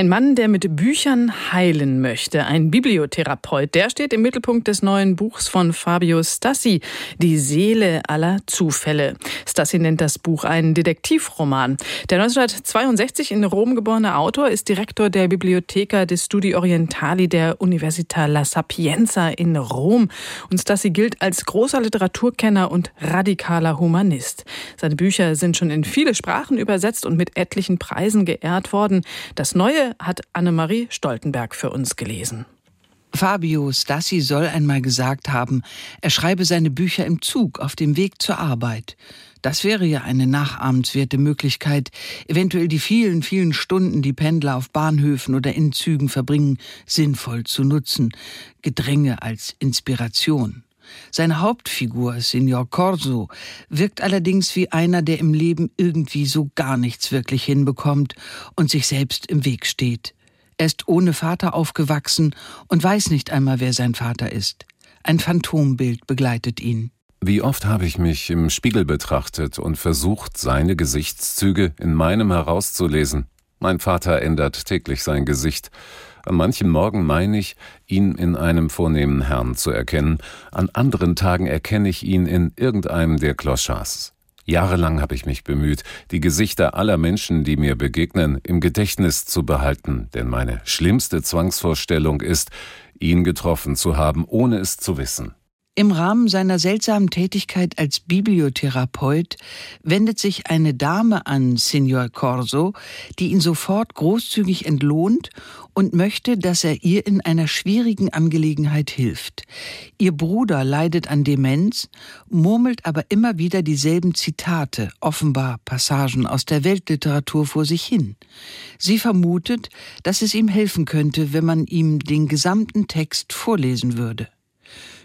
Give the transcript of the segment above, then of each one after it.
Ein Mann, der mit Büchern heilen möchte, ein Bibliotherapeut, der steht im Mittelpunkt des neuen Buchs von Fabio Stassi, Die Seele aller Zufälle. Stassi nennt das Buch einen Detektivroman. Der 1962 in Rom geborene Autor ist Direktor der Bibliotheca de Studi Orientali der Università La Sapienza in Rom. Und Stassi gilt als großer Literaturkenner und radikaler Humanist. Seine Bücher sind schon in viele Sprachen übersetzt und mit etlichen Preisen geehrt worden. Das neue hat Annemarie Stoltenberg für uns gelesen. Fabio Stassi soll einmal gesagt haben, er schreibe seine Bücher im Zug auf dem Weg zur Arbeit. Das wäre ja eine nachahmenswerte Möglichkeit, eventuell die vielen, vielen Stunden, die Pendler auf Bahnhöfen oder in Zügen verbringen, sinnvoll zu nutzen. Gedränge als Inspiration. Seine Hauptfigur, Signor Corso, wirkt allerdings wie einer, der im Leben irgendwie so gar nichts wirklich hinbekommt und sich selbst im Weg steht. Er ist ohne Vater aufgewachsen und weiß nicht einmal, wer sein Vater ist. Ein Phantombild begleitet ihn. Wie oft habe ich mich im Spiegel betrachtet und versucht, seine Gesichtszüge in meinem herauszulesen. Mein Vater ändert täglich sein Gesicht. An manchen Morgen meine ich, ihn in einem vornehmen Herrn zu erkennen, an anderen Tagen erkenne ich ihn in irgendeinem der Clochards. Jahrelang habe ich mich bemüht, die Gesichter aller Menschen, die mir begegnen, im Gedächtnis zu behalten, denn meine schlimmste Zwangsvorstellung ist, ihn getroffen zu haben, ohne es zu wissen. Im Rahmen seiner seltsamen Tätigkeit als Bibliotherapeut wendet sich eine Dame an Signor Corso, die ihn sofort großzügig entlohnt und möchte, dass er ihr in einer schwierigen Angelegenheit hilft. Ihr Bruder leidet an Demenz, murmelt aber immer wieder dieselben Zitate, offenbar Passagen aus der Weltliteratur vor sich hin. Sie vermutet, dass es ihm helfen könnte, wenn man ihm den gesamten Text vorlesen würde.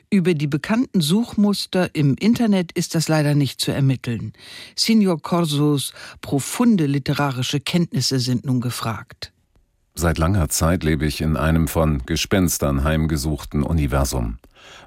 Über die bekannten Suchmuster im Internet ist das leider nicht zu ermitteln. Signor Corsos profunde literarische Kenntnisse sind nun gefragt. Seit langer Zeit lebe ich in einem von Gespenstern heimgesuchten Universum.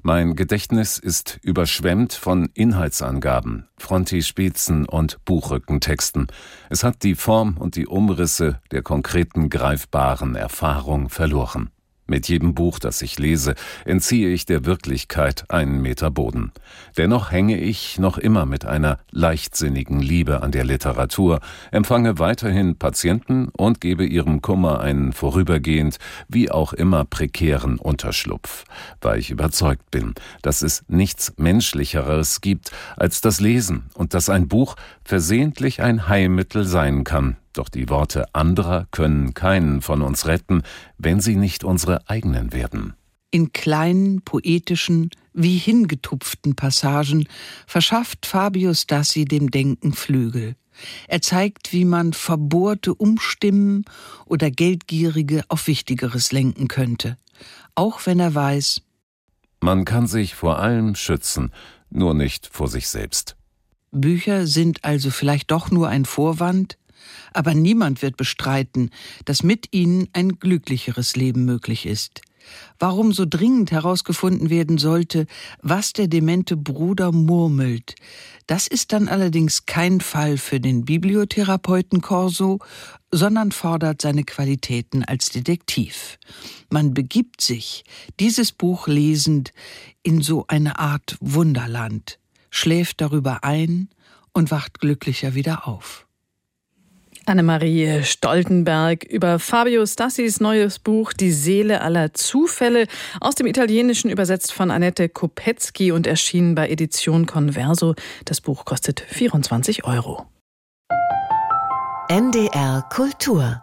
Mein Gedächtnis ist überschwemmt von Inhaltsangaben, Frontispizen und Buchrückentexten. Es hat die Form und die Umrisse der konkreten greifbaren Erfahrung verloren. Mit jedem Buch, das ich lese, entziehe ich der Wirklichkeit einen Meter Boden. Dennoch hänge ich noch immer mit einer leichtsinnigen Liebe an der Literatur, empfange weiterhin Patienten und gebe ihrem Kummer einen vorübergehend, wie auch immer prekären Unterschlupf, weil ich überzeugt bin, dass es nichts Menschlicheres gibt als das Lesen und dass ein Buch versehentlich ein Heilmittel sein kann, doch die Worte anderer können keinen von uns retten, wenn sie nicht unsere eigenen werden. In kleinen, poetischen, wie hingetupften Passagen verschafft Fabius Dassi dem Denken Flügel. Er zeigt, wie man Verbohrte umstimmen oder Geldgierige auf Wichtigeres lenken könnte. Auch wenn er weiß, man kann sich vor allem schützen, nur nicht vor sich selbst. Bücher sind also vielleicht doch nur ein Vorwand, aber niemand wird bestreiten, dass mit ihnen ein glücklicheres Leben möglich ist. Warum so dringend herausgefunden werden sollte, was der demente Bruder murmelt, das ist dann allerdings kein Fall für den Bibliotherapeuten Corso, sondern fordert seine Qualitäten als Detektiv. Man begibt sich, dieses Buch lesend, in so eine Art Wunderland, schläft darüber ein und wacht glücklicher wieder auf. Annemarie Stoltenberg über Fabio Stassis neues Buch Die Seele aller Zufälle aus dem Italienischen übersetzt von Annette Kopetzky und erschienen bei Edition Converso. Das Buch kostet 24 Euro. NDR Kultur